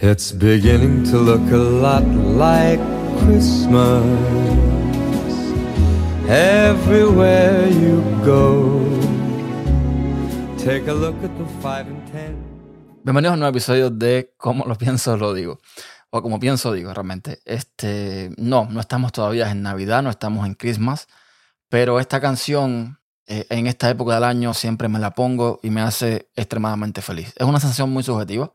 It's beginning to look a lot like Christmas everywhere you go. Take a look at the five and ten. Bienvenidos a un nuevo episodio de Cómo lo pienso, lo digo. O como pienso, digo, realmente. Este, no, no estamos todavía en Navidad, no estamos en Christmas. Pero esta canción, eh, en esta época del año, siempre me la pongo y me hace extremadamente feliz. Es una sensación muy subjetiva.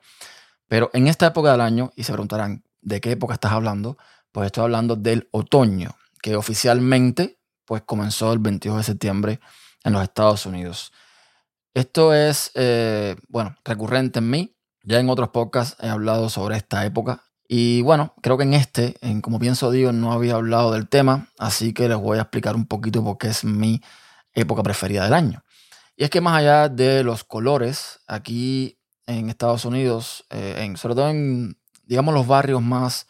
Pero en esta época del año, y se preguntarán, ¿de qué época estás hablando? Pues estoy hablando del otoño, que oficialmente pues comenzó el 22 de septiembre en los Estados Unidos. Esto es, eh, bueno, recurrente en mí. Ya en otros podcasts he hablado sobre esta época. Y bueno, creo que en este, en como pienso digo, no había hablado del tema, así que les voy a explicar un poquito por qué es mi época preferida del año. Y es que más allá de los colores, aquí en Estados Unidos, eh, en, sobre todo en, digamos, los barrios más,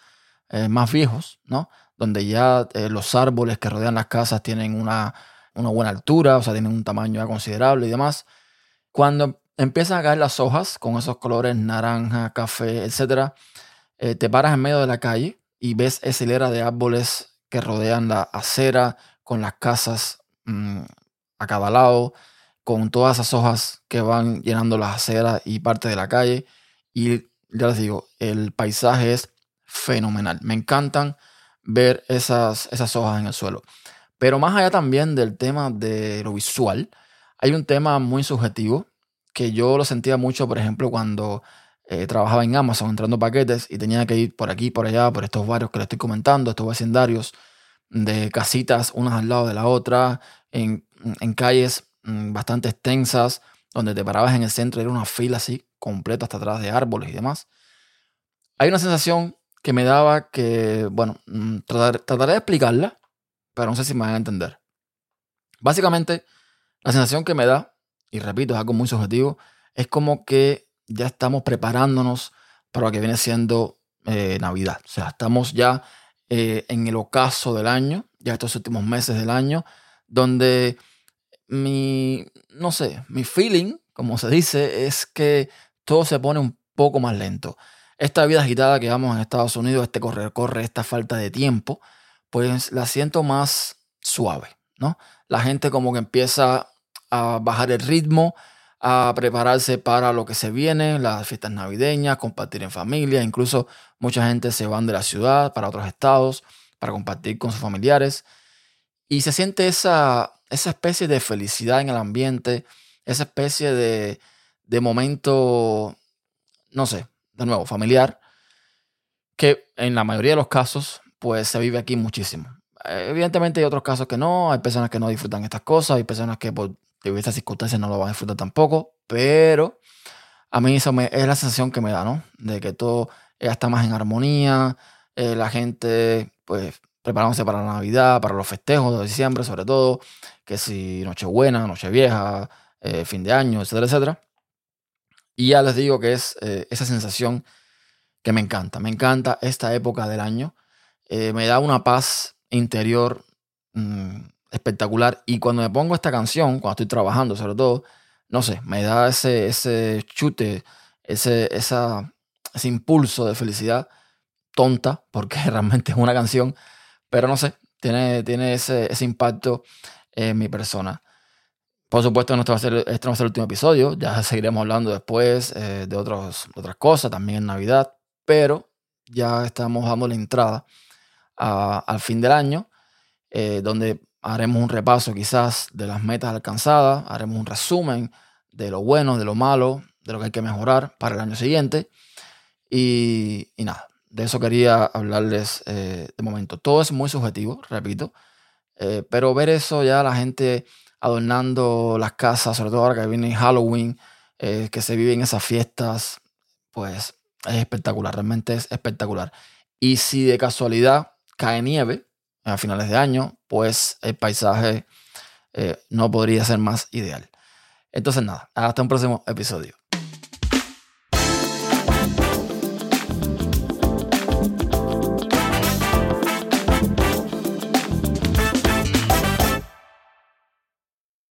eh, más viejos, ¿no? Donde ya eh, los árboles que rodean las casas tienen una, una buena altura, o sea, tienen un tamaño ya considerable y demás. Cuando empiezan a caer las hojas con esos colores naranja, café, eh, te paras en medio de la calle y ves esa hilera de árboles que rodean la acera con las casas mm, a cada lado, con todas esas hojas que van llenando las aceras y parte de la calle. Y ya les digo, el paisaje es fenomenal. Me encantan ver esas, esas hojas en el suelo. Pero más allá también del tema de lo visual, hay un tema muy subjetivo que yo lo sentía mucho, por ejemplo, cuando eh, trabajaba en Amazon entrando paquetes y tenía que ir por aquí, por allá, por estos barrios que les estoy comentando, estos vecindarios de casitas unas al lado de la otra, en, en calles bastante extensas, donde te parabas en el centro y era una fila así, completa hasta atrás de árboles y demás. Hay una sensación que me daba que, bueno, mm, trataré de explicarla, pero no sé si me van a entender. Básicamente, la sensación que me da, y repito, es algo muy subjetivo, es como que ya estamos preparándonos para lo que viene siendo eh, Navidad. O sea, estamos ya eh, en el ocaso del año, ya estos últimos meses del año, donde mi, no sé, mi feeling, como se dice, es que todo se pone un poco más lento. Esta vida agitada que vamos en Estados Unidos, este correr, corre, esta falta de tiempo, pues la siento más suave, ¿no? La gente como que empieza a bajar el ritmo, a prepararse para lo que se viene, las fiestas navideñas, compartir en familia, incluso mucha gente se van de la ciudad para otros estados para compartir con sus familiares y se siente esa, esa especie de felicidad en el ambiente, esa especie de, de momento, no sé, de nuevo, familiar, que en la mayoría de los casos, pues se vive aquí muchísimo. Evidentemente hay otros casos que no, hay personas que no disfrutan estas cosas, hay personas que por estas circunstancias no lo van a disfrutar tampoco, pero a mí eso es la sensación que me da, ¿no? De que todo está más en armonía, eh, la gente, pues, preparándose para la Navidad, para los festejos de diciembre, sobre todo, que si Nochebuena, Nochevieja, eh, fin de año, etcétera, etcétera. Y ya les digo que es eh, esa sensación que me encanta. Me encanta esta época del año. me da una paz interior mm, espectacular. Y cuando me pongo esta canción, cuando estoy trabajando sobre todo, no sé, me da ese, ese chute, ese, esa, ese impulso de felicidad tonta, porque realmente es una canción, pero no sé, tiene, tiene ese, ese impacto en mi persona. Por supuesto, este, va a ser, este no va a ser el último episodio, ya seguiremos hablando después eh, de, otros, otras cosas, también en Navidad, pero ya estamos dando la entrada al fin del año, eh, donde haremos un repaso quizás de las metas alcanzadas, haremos un resumen de lo bueno, de lo malo, de lo que hay que mejorar para el año siguiente. Y, nada, de eso quería hablarles eh, de momento. Todo es muy subjetivo, repito, eh, pero ver eso ya la gente adornando las casas, sobre todo ahora que viene Halloween, eh, que se viven esas fiestas, pues es espectacular, realmente es espectacular. Y si de casualidad cae nieve a finales de año, pues el paisaje no podría ser más ideal. Entonces nada, hasta un próximo episodio.